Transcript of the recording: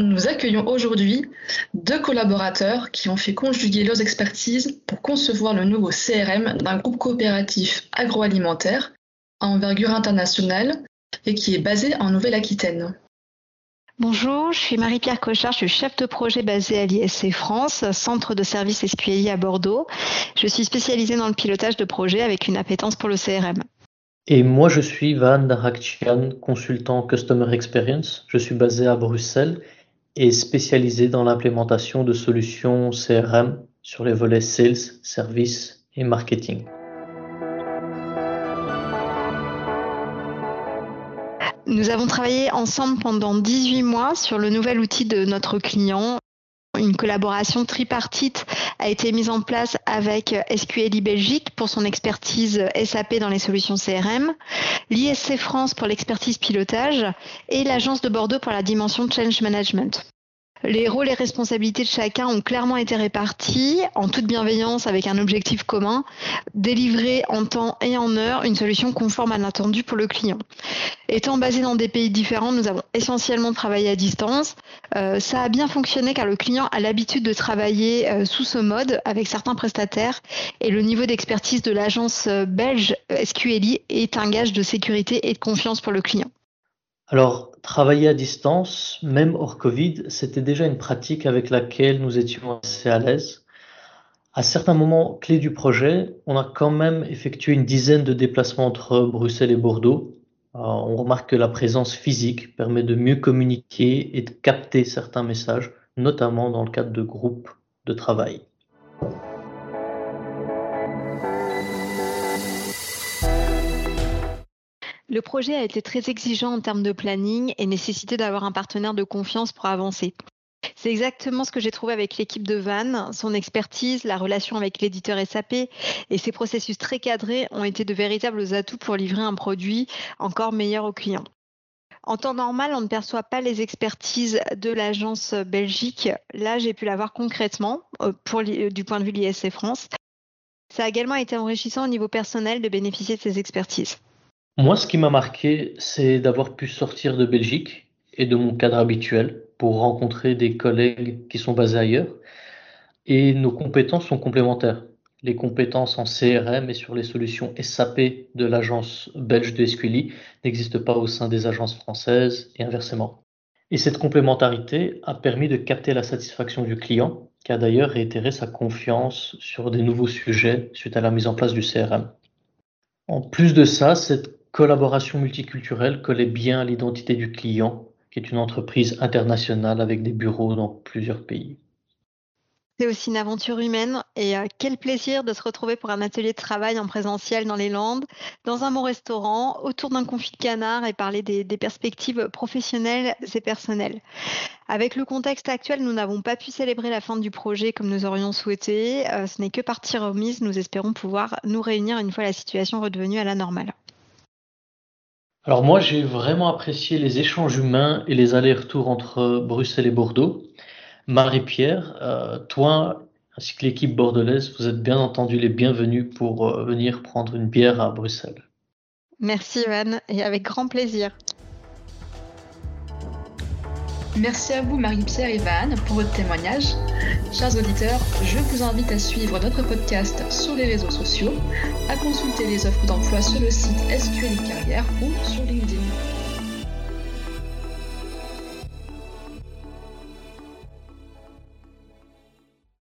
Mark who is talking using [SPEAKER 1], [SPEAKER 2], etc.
[SPEAKER 1] Nous accueillons aujourd'hui deux collaborateurs qui ont fait conjuguer leurs expertises pour concevoir le nouveau CRM d'un groupe coopératif agroalimentaire à envergure internationale et qui est basé en Nouvelle-Aquitaine.
[SPEAKER 2] Bonjour, je suis Marie-Pierre Cochard, je suis chef de projet basé à l'ISC France, centre de service SQLI à Bordeaux. Je suis spécialisée dans le pilotage de projets avec une appétence pour le CRM.
[SPEAKER 3] Et moi, je suis Van Darakchian, consultant Customer Experience. Je suis basé à Bruxelles et spécialisé dans l'implémentation de solutions CRM sur les volets Sales, Service et Marketing.
[SPEAKER 2] Nous avons travaillé ensemble pendant 18 mois sur le nouvel outil de notre client. Une collaboration tripartite a été mise en place avec SQLI Belgique pour son expertise SAP dans les solutions CRM, l'ISC France pour l'expertise pilotage et l'Agence de Bordeaux pour la dimension Change Management. Les rôles et responsabilités de chacun ont clairement été répartis en toute bienveillance avec un objectif commun, délivrer en temps et en heure une solution conforme à l'attendu pour le client. Étant basé dans des pays différents, nous avons essentiellement travaillé à distance. Euh, ça a bien fonctionné car le client a l'habitude de travailler euh, sous ce mode avec certains prestataires et le niveau d'expertise de l'agence euh, belge SQLI est un gage de sécurité et de confiance pour le client.
[SPEAKER 3] Alors, travailler à distance, même hors Covid, c'était déjà une pratique avec laquelle nous étions assez à l'aise. À certains moments clés du projet, on a quand même effectué une dizaine de déplacements entre Bruxelles et Bordeaux. Euh, on remarque que la présence physique permet de mieux communiquer et de capter certains messages, notamment dans le cadre de groupes de travail.
[SPEAKER 2] Le projet a été très exigeant en termes de planning et nécessité d'avoir un partenaire de confiance pour avancer. C'est exactement ce que j'ai trouvé avec l'équipe de Van. Son expertise, la relation avec l'éditeur SAP et ses processus très cadrés ont été de véritables atouts pour livrer un produit encore meilleur aux clients. En temps normal, on ne perçoit pas les expertises de l'agence Belgique. Là, j'ai pu la voir concrètement euh, pour, du point de vue de l'ISC France. Ça a également été enrichissant au niveau personnel de bénéficier de ces expertises.
[SPEAKER 3] Moi, ce qui m'a marqué, c'est d'avoir pu sortir de Belgique et de mon cadre habituel pour rencontrer des collègues qui sont basés ailleurs. Et nos compétences sont complémentaires. Les compétences en CRM et sur les solutions SAP de l'agence belge de SQLI n'existent pas au sein des agences françaises et inversement. Et cette complémentarité a permis de capter la satisfaction du client, qui a d'ailleurs réitéré sa confiance sur des nouveaux sujets suite à la mise en place du CRM. En plus de ça, cette collaboration multiculturelle collait bien à l'identité du client, qui est une entreprise internationale avec des bureaux dans plusieurs pays.
[SPEAKER 2] C'est aussi une aventure humaine et euh, quel plaisir de se retrouver pour un atelier de travail en présentiel dans les Landes, dans un bon restaurant, autour d'un confit de canard et parler des, perspectives professionnelles et personnelles. Avec le contexte actuel, nous n'avons pas pu célébrer la fin du projet comme nous aurions souhaité. Euh, ce n'est que partie remise. Nous espérons pouvoir nous réunir une fois la situation redevenue à la normale.
[SPEAKER 3] Alors moi, j'ai vraiment apprécié les échanges humains et les allers-retours entre Bruxelles et Bordeaux. Marie-Pierre, euh, toi ainsi que l'équipe bordelaise, vous êtes bien entendu les bienvenus pour euh, venir prendre une bière à Bruxelles.
[SPEAKER 2] Merci Van, et avec grand plaisir.
[SPEAKER 1] Merci à vous Marie-Pierre et Van pour votre témoignage. Chers auditeurs, je vous invite à suivre notre podcast sur les réseaux sociaux, à consulter les offres d'emploi sur le site SQL Carrière ou sur LinkedIn.